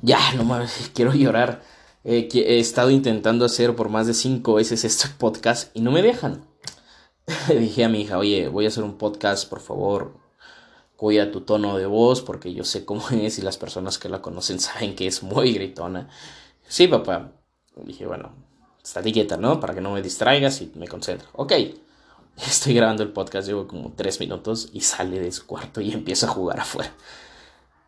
Ya, no mames, quiero llorar. Eh, he estado intentando hacer por más de cinco veces este podcast y no me dejan. Le dije a mi hija, oye, voy a hacer un podcast, por favor, cuida tu tono de voz porque yo sé cómo es y las personas que la conocen saben que es muy gritona. Sí, papá. Dije, bueno, está quieta, ¿no? Para que no me distraigas y me concentro. Ok. Estoy grabando el podcast, llevo como tres minutos y sale de su cuarto y empieza a jugar afuera.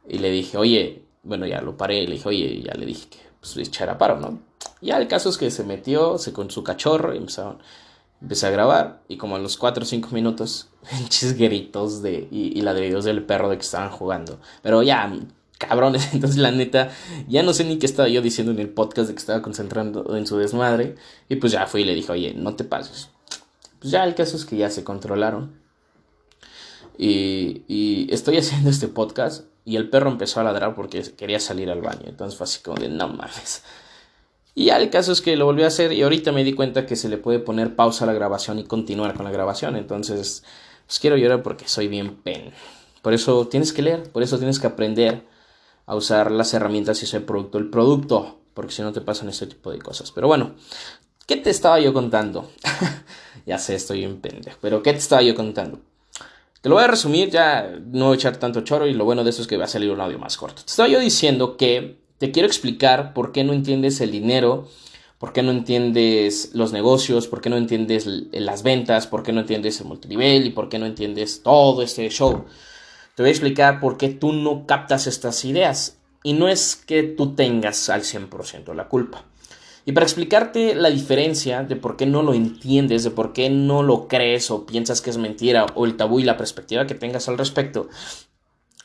Y le dije, oye, bueno, ya lo paré, le dije, oye, ya le dije que pues echara paro, ¿no? Ya el caso es que se metió, se con su cachorro y empezaron, empecé a grabar y como a los 4 o 5 minutos, pinches gritos de, y, y ladridos del perro de que estaban jugando. Pero ya, cabrones, entonces la neta, ya no sé ni qué estaba yo diciendo en el podcast de que estaba concentrando en su desmadre. Y pues ya fui y le dije, oye, no te pases. Pues ya el caso es que ya se controlaron. Y, y estoy haciendo este podcast y el perro empezó a ladrar porque quería salir al baño. Entonces fue así como de no mames. Y ya el caso es que lo volví a hacer y ahorita me di cuenta que se le puede poner pausa a la grabación y continuar con la grabación. Entonces, pues quiero llorar porque soy bien pen. Por eso tienes que leer, por eso tienes que aprender a usar las herramientas y ese producto, el producto, porque si no te pasan este tipo de cosas. Pero bueno, ¿qué te estaba yo contando? ya sé, estoy bien pendejo, pero ¿qué te estaba yo contando? Te lo voy a resumir, ya no echar tanto choro y lo bueno de eso es que va a salir un audio más corto. Te estaba yo diciendo que te quiero explicar por qué no entiendes el dinero, por qué no entiendes los negocios, por qué no entiendes las ventas, por qué no entiendes el multinivel y por qué no entiendes todo este show. Te voy a explicar por qué tú no captas estas ideas. Y no es que tú tengas al 100% la culpa. Y para explicarte la diferencia de por qué no lo entiendes, de por qué no lo crees o piensas que es mentira o el tabú y la perspectiva que tengas al respecto,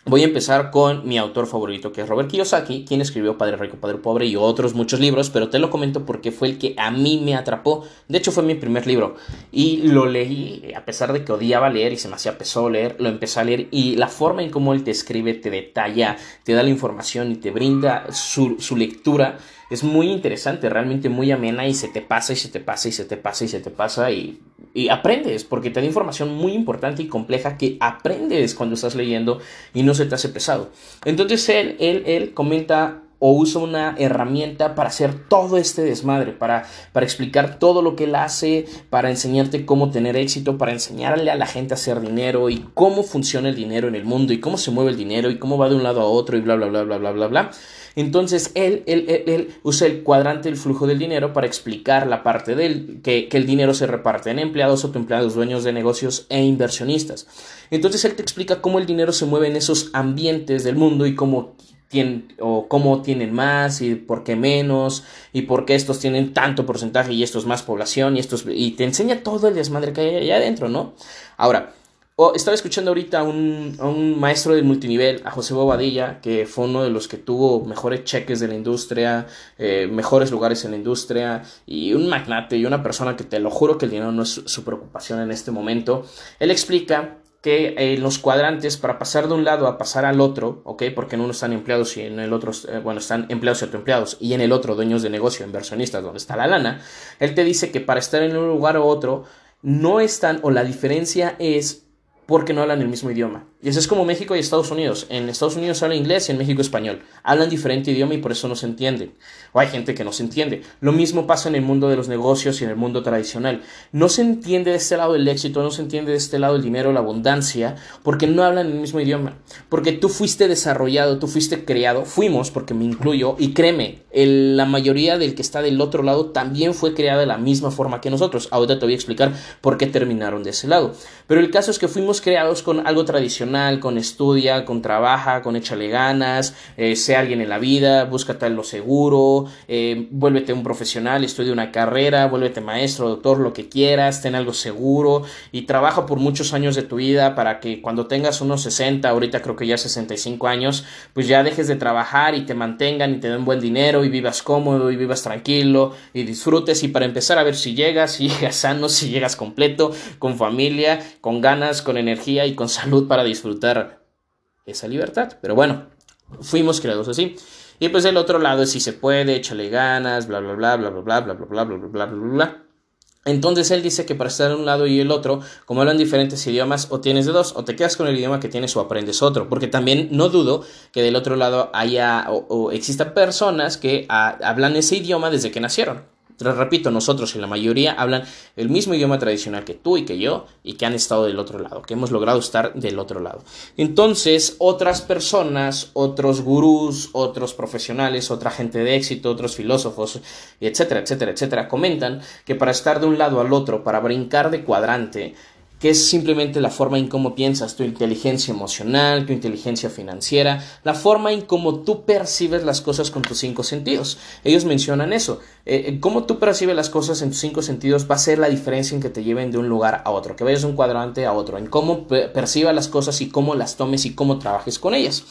Voy a empezar con mi autor favorito, que es Robert Kiyosaki, quien escribió Padre Rico, Padre Pobre y otros muchos libros, pero te lo comento porque fue el que a mí me atrapó. De hecho, fue mi primer libro. Y lo leí, a pesar de que odiaba leer y se me hacía pesado leer, lo empecé a leer y la forma en cómo él te escribe, te detalla, te da la información y te brinda su, su lectura es muy interesante, realmente muy amena y se te pasa y se te pasa y se te pasa y se te pasa y, y, aprendes, porque te da información muy importante y compleja que aprendes cuando estás leyendo y no se te hace pesado. Entonces él, él, él comenta o usa una herramienta para hacer todo este desmadre, para, para explicar todo lo que él hace, para enseñarte cómo tener éxito, para enseñarle a la gente a hacer dinero y cómo funciona el dinero en el mundo y cómo se mueve el dinero y cómo va de un lado a otro y bla, bla, bla, bla, bla, bla, bla. Entonces él, él, él, usa el cuadrante del flujo del dinero para explicar la parte del que, el dinero se reparte en empleados, autoempleados, dueños de negocios e inversionistas. Entonces él te explica cómo el dinero se mueve en esos ambientes del mundo y cómo o cómo tienen más y por qué menos y por qué estos tienen tanto porcentaje y estos más población y estos y te enseña todo el desmadre que hay allá adentro, ¿no? Ahora, Estaba escuchando ahorita a un, maestro del multinivel, a José Bobadilla, que fue uno de los que tuvo mejores cheques de la industria, eh, mejores lugares en la industria, y un magnate y una persona que te lo juro que el dinero no es su, su preocupación en este momento. Él explica que eh, los cuadrantes para pasar de un lado a pasar al otro, ¿ok? Porque en uno están empleados y en el otro, eh, bueno, están empleados y autoempleados, y en el otro dueños de negocio, inversionistas, donde está la lana, él te dice que para estar en un lugar u otro, no están, o la diferencia es porque no hablan el mismo idioma. Y eso es como México y Estados Unidos. En Estados Unidos habla inglés y en México español. Hablan diferente idioma y por eso no se entienden. O hay gente que no se entiende. Lo mismo pasa en el mundo de los negocios y en el mundo tradicional. No se entiende de este lado el éxito, no se entiende de este lado el dinero, la abundancia, porque no hablan el mismo idioma. Porque tú fuiste desarrollado, tú fuiste creado, fuimos, porque me incluyo, y créeme, la mayoría del que está del otro lado también fue creada de la misma forma que nosotros. Ahorita te voy a explicar por qué terminaron de ese lado. Pero el caso es que fuimos creados con algo tradicional con estudia, con trabaja, con échale ganas, eh, sé alguien en la vida, búscate lo seguro, eh, vuélvete un profesional, estudia una carrera, vuélvete maestro, doctor, lo que quieras, ten algo seguro y trabaja por muchos años de tu vida para que cuando tengas unos 60, ahorita creo que ya 65 años, pues ya dejes de trabajar y te mantengan y te den buen dinero y vivas cómodo y vivas tranquilo y disfrutes. Y para empezar a ver si llegas, si llegas sano, si llegas completo, con familia, con ganas, con energía y con salud para disfrutar disfrutar esa libertad. Pero bueno, fuimos creados así. Y pues el otro lado es si se puede, échale ganas, bla bla bla bla bla bla bla bla bla bla bla bla bla. Entonces él dice que para estar en un lado y el otro, como hablan diferentes idiomas, o tienes de dos, o te quedas con el idioma que tienes o aprendes otro. Porque también no dudo que del otro lado haya o, o existan personas que ah, hablan ese idioma desde que nacieron repito, nosotros y la mayoría hablan el mismo idioma tradicional que tú y que yo y que han estado del otro lado, que hemos logrado estar del otro lado. Entonces, otras personas, otros gurús, otros profesionales, otra gente de éxito, otros filósofos, etcétera, etcétera, etcétera, comentan que para estar de un lado al otro, para brincar de cuadrante, que es simplemente la forma en cómo piensas, tu inteligencia emocional, tu inteligencia financiera, la forma en cómo tú percibes las cosas con tus cinco sentidos. Ellos mencionan eso. Eh, eh, cómo tú percibes las cosas en tus cinco sentidos va a ser la diferencia en que te lleven de un lugar a otro, que vayas de un cuadrante a otro, en cómo percibas las cosas y cómo las tomes y cómo trabajes con ellas.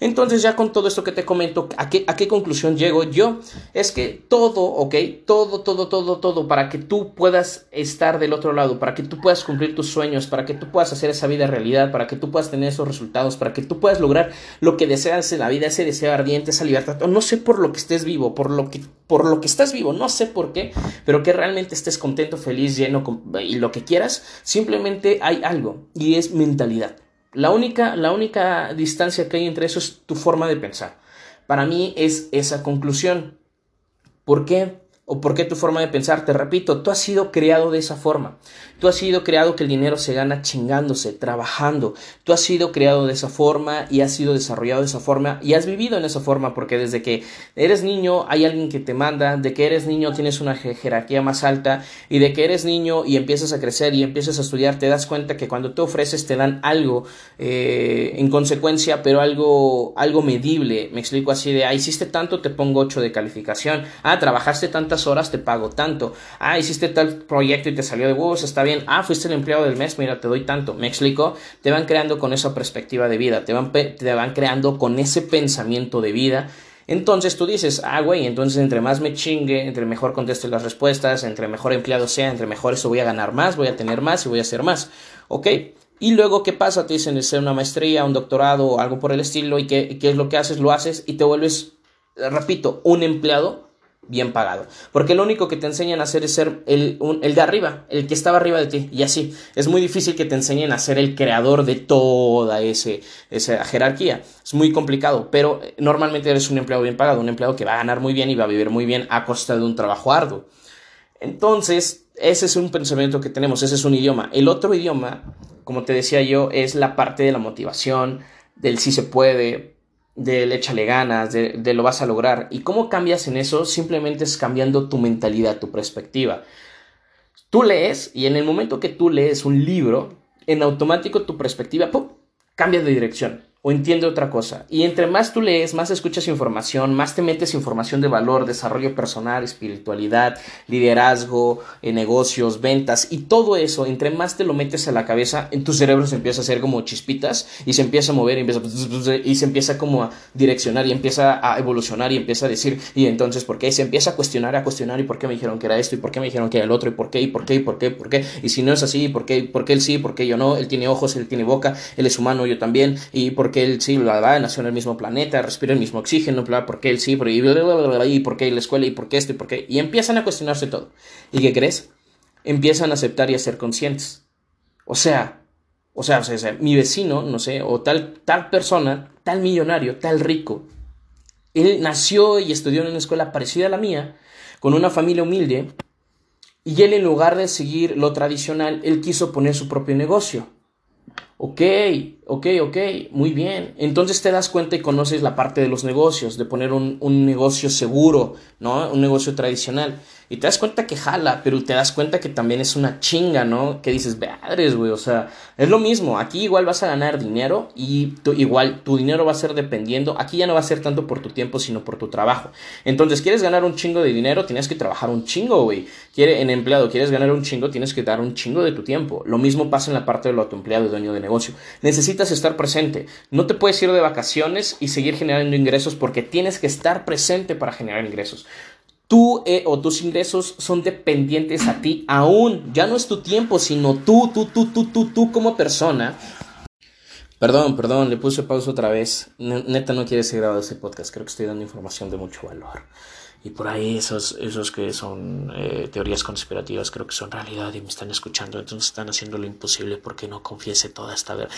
Entonces ya con todo esto que te comento, ¿a qué, ¿a qué conclusión llego yo? Es que todo, ¿ok? Todo, todo, todo, todo, para que tú puedas estar del otro lado, para que tú puedas cumplir tus sueños, para que tú puedas hacer esa vida realidad, para que tú puedas tener esos resultados, para que tú puedas lograr lo que deseas en la vida, ese deseo ardiente, esa libertad, o no sé por lo que estés vivo, por lo que, por lo que estás vivo, no sé por qué, pero que realmente estés contento, feliz, lleno y lo que quieras, simplemente hay algo y es mentalidad. La única, la única distancia que hay entre eso es tu forma de pensar. Para mí es esa conclusión. ¿Por qué? ¿O por qué tu forma de pensar? Te repito, tú has sido creado de esa forma. Tú has sido creado que el dinero se gana chingándose, trabajando. Tú has sido creado de esa forma y has sido desarrollado de esa forma y has vivido en esa forma porque desde que eres niño hay alguien que te manda, de que eres niño tienes una jerarquía más alta y de que eres niño y empiezas a crecer y empiezas a estudiar te das cuenta que cuando te ofreces te dan algo eh, en consecuencia pero algo, algo medible. Me explico así de, ah, hiciste tanto te pongo 8 de calificación. Ah, trabajaste tantas horas te pago tanto. Ah, hiciste tal proyecto y te salió de huevos, está bien, ah, fuiste el empleado del mes, mira, te doy tanto, me explico, te van creando con esa perspectiva de vida, te van, te van creando con ese pensamiento de vida. Entonces tú dices, ah, güey, entonces entre más me chingue, entre mejor conteste las respuestas, entre mejor empleado sea, entre mejor eso voy a ganar más, voy a tener más y voy a hacer más. ¿Ok? Y luego, ¿qué pasa? Te dicen hacer una maestría, un doctorado o algo por el estilo, y qué, qué es lo que haces, lo haces y te vuelves, repito, un empleado bien pagado. Porque lo único que te enseñan a hacer es ser el, el, de arriba, el que estaba arriba de ti. Y así, es muy difícil que te enseñen a ser el creador de toda ese, esa jerarquía. Es muy complicado, pero eh, normalmente eres un empleado bien pagado, un empleado que va a ganar muy bien y va a vivir muy bien a costa de un trabajo arduo. Entonces, ese es un pensamiento que tenemos, ese es un idioma. El otro idioma, como te decía yo, es la parte de la motivación, del si se puede, del échale ganas, de, lo vas a lograr. ¿Y cómo cambias en eso? Simplemente es cambiando tu mentalidad, tu perspectiva. Tú lees y en el momento que tú lees un libro, en automático tu perspectiva cambia de dirección o entiende otra cosa. Y entre más tú lees, más escuchas información, más te metes información de valor, desarrollo personal, espiritualidad, liderazgo, eh, negocios, ventas y todo eso, entre más te lo metes a la cabeza, en tu cerebro se empieza a hacer como chispitas y se empieza a mover y, empieza, y se empieza como a direccionar y empieza a evolucionar y empieza a decir, y entonces, ¿por qué? Y se empieza a cuestionar, a cuestionar, y por qué me dijeron que era esto, y por qué me dijeron que era el otro, y por qué, y por qué, y por qué, por qué, y si no es así, ¿por qué? ¿Por qué él sí? ¿Por qué yo no? Él tiene ojos, él tiene boca, él es humano, yo también, y por qué porque él sí, bla, bla, nació en el mismo planeta, respira el mismo oxígeno, bla, porque él sí, y por qué la escuela, y por qué esto, y por qué. Y empiezan a cuestionarse todo. ¿Y qué crees? Empiezan a aceptar y a ser conscientes. O sea, o sea, o sea, mi vecino, no sé, o tal, tal persona, tal millonario, tal rico, él nació y estudió en una escuela parecida a la mía, con una familia humilde, y él en lugar de seguir lo tradicional, él quiso poner su propio negocio. Ok, ok, ok, muy bien. Entonces te das cuenta y conoces la parte de los negocios, de poner un, un negocio seguro, ¿no? Un negocio tradicional. Y te das cuenta que jala, pero te das cuenta que también es una chinga, ¿no? Que dices, madres, güey, o sea, es lo mismo. Aquí igual vas a ganar dinero y igual tu dinero va a ser dependiendo. Aquí ya no va a ser tanto por tu tiempo, sino por tu trabajo. Entonces, ¿quieres ganar un chingo de dinero? Tienes que trabajar un chingo, güey. Quiere, en empleado, ¿quieres ganar un chingo? Tienes que dar un chingo de tu tiempo. Lo mismo pasa en la parte de lo empleado y dueño de negocio. Necesitas estar presente. No te puedes ir de vacaciones y seguir generando ingresos porque tienes que estar presente para generar ingresos tú eh, o tus ingresos son dependientes a ti aún. Ya no es tu tiempo, sino tú, tú, tú, tú, tú, tú como persona. Perdón, perdón, le puse pausa otra vez. Neta no quiere ser grabado ese podcast. Creo que estoy dando información de mucho valor. y por ahí esos, esos que son eh, teorías conspirativas creo que son realidad y me están escuchando, entonces están haciendo lo imposible porque no confiese toda esta verdad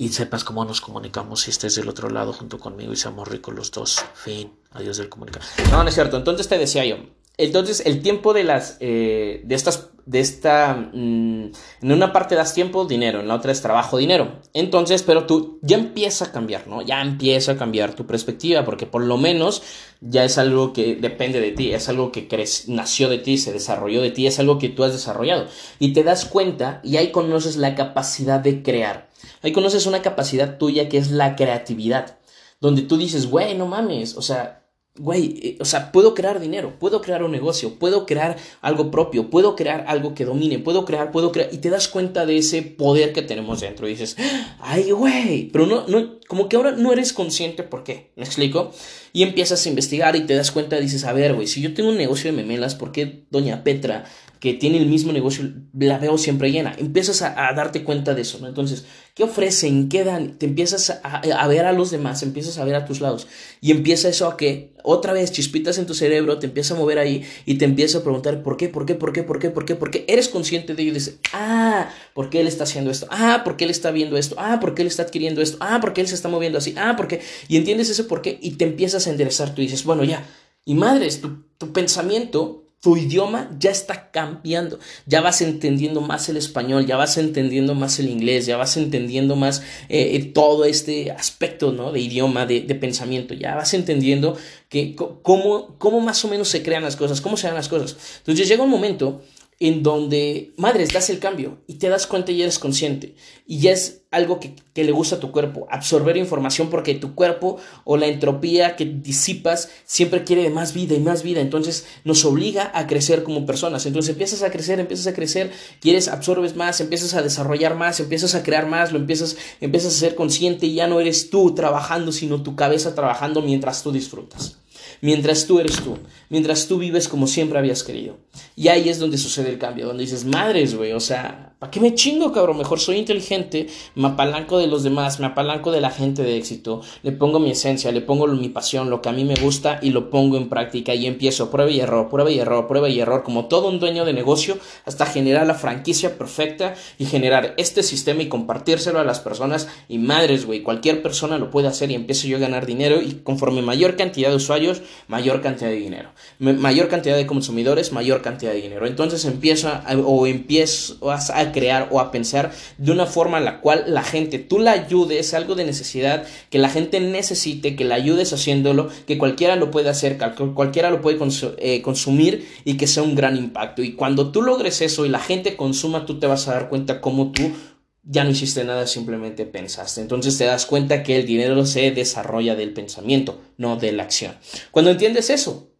y sepas cómo nos comunicamos si estés del otro lado junto conmigo y seamos ricos los dos. Fin. Adiós del comunicado. No, no es cierto. Entonces te decía yo. Entonces el tiempo de las eh, de estas de esta mm, en una parte das tiempo dinero en la otra es trabajo dinero entonces pero tú ya empieza a cambiar no ya empieza a cambiar tu perspectiva porque por lo menos ya es algo que depende de ti es algo que nació de ti se desarrolló de ti es algo que tú has desarrollado y te das cuenta y ahí conoces la capacidad de crear Ahí conoces una capacidad tuya que es la creatividad, donde tú dices, güey, no mames, o sea, güey, eh, o sea, puedo crear dinero, puedo crear un negocio, puedo crear algo propio, puedo crear algo que domine, puedo crear, puedo crear, y te das cuenta de ese poder que tenemos dentro y dices, ay, güey, pero no, no, como que ahora no eres consciente por qué, ¿me explico? Y empiezas a investigar y te das cuenta, dices, a ver, güey, si yo tengo un negocio de memelas, ¿por qué doña Petra que tiene el mismo negocio, la veo siempre llena. Empiezas a, darte cuenta de eso, ¿no? Entonces, ¿qué ofrecen? ¿Qué dan? Te empiezas a, a, ver a los demás, empiezas a ver a tus lados. Y empieza eso a que otra vez chispitas en tu cerebro, te empieza a mover ahí y te empieza a preguntar por qué, por qué, por qué, por qué, por qué, por qué. Eres consciente de ello y dices, ah, ¿por qué él está haciendo esto? Ah, ¿por qué él está viendo esto? Ah, ¿por qué él está adquiriendo esto? Ah, ¿por qué él se está moviendo así? Ah, ¿por qué? Y entiendes ese por qué y te empiezas a enderezar. Tú dices, bueno, ya. Y madres, tu, tu pensamiento tu idioma ya está cambiando, ya vas entendiendo más el español, ya vas entendiendo más el inglés, ya vas entendiendo más eh, eh, todo este aspecto ¿no? de idioma, de, de, pensamiento, ya vas entendiendo que, cómo, cómo más o menos se crean las cosas, cómo se dan las cosas. Entonces llega un momento en donde, madres, das el cambio y te das cuenta y eres consciente. Y ya es algo que, le gusta a tu cuerpo, absorber información porque tu cuerpo o la entropía que disipas siempre quiere más vida y más vida. Entonces nos obliga a crecer como personas. Entonces empiezas a crecer, empiezas a crecer, quieres, absorbes más, empiezas a desarrollar más, empiezas a crear más, lo empiezas, empiezas a ser consciente y ya no eres tú trabajando, sino tu cabeza trabajando mientras tú disfrutas mientras tú eres tú, mientras tú vives como siempre habías querido. Y ahí es donde sucede el cambio, donde dices, madres, güey, o sea, ¿para qué me chingo, cabrón? Mejor soy inteligente, me apalanco de los demás, me apalanco de la gente de éxito, le pongo mi esencia, le pongo mi pasión, lo que a mí me gusta y lo pongo en práctica y empiezo prueba y error, prueba y error, prueba y error, como todo un dueño de negocio, hasta generar la franquicia perfecta y generar este sistema y compartírselo a las personas. Y madres, güey, cualquier persona lo puede hacer y empiezo yo a ganar dinero y conforme mayor cantidad de usuarios, mayor cantidad de dinero. Mayor cantidad de consumidores, mayor cantidad de dinero. Entonces empieza o empiezas a crear o a pensar de una forma en la cual la gente, tú la ayudes, algo de necesidad, que la gente necesite, que la ayudes haciéndolo, que cualquiera lo puede hacer, cualquiera lo puede eh, consumir y que sea un gran impacto. Y cuando tú logres eso y la gente consuma, tú te vas a dar cuenta cómo tú ya no hiciste nada, simplemente pensaste. Entonces te das cuenta que el dinero se desarrolla del pensamiento, no de la acción. Cuando entiendes eso,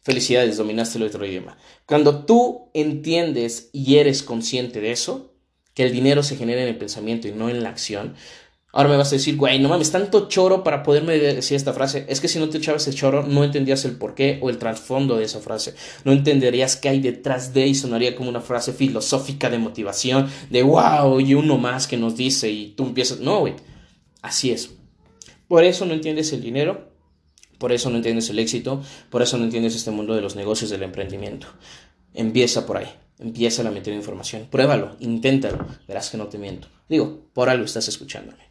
felicidades, dominaste el otro idioma. Cuando tú entiendes y eres consciente de eso, que el dinero se genera en el pensamiento y no en la acción, Ahora me vas a decir, güey, no mames, tanto choro para poderme decir esta frase. Es que si no te echabas el choro, no entendías el porqué o el trasfondo de esa frase. No entenderías qué hay detrás de y sonaría como una frase filosófica de motivación, de wow, y uno más que nos dice y tú empiezas. No, güey, así es. Por eso no entiendes el dinero, por eso no entiendes el éxito, por eso no entiendes este mundo de los negocios, del emprendimiento. Empieza por ahí, empieza a meter información, pruébalo, inténtalo, verás que no te miento. Digo, por algo estás escuchándome.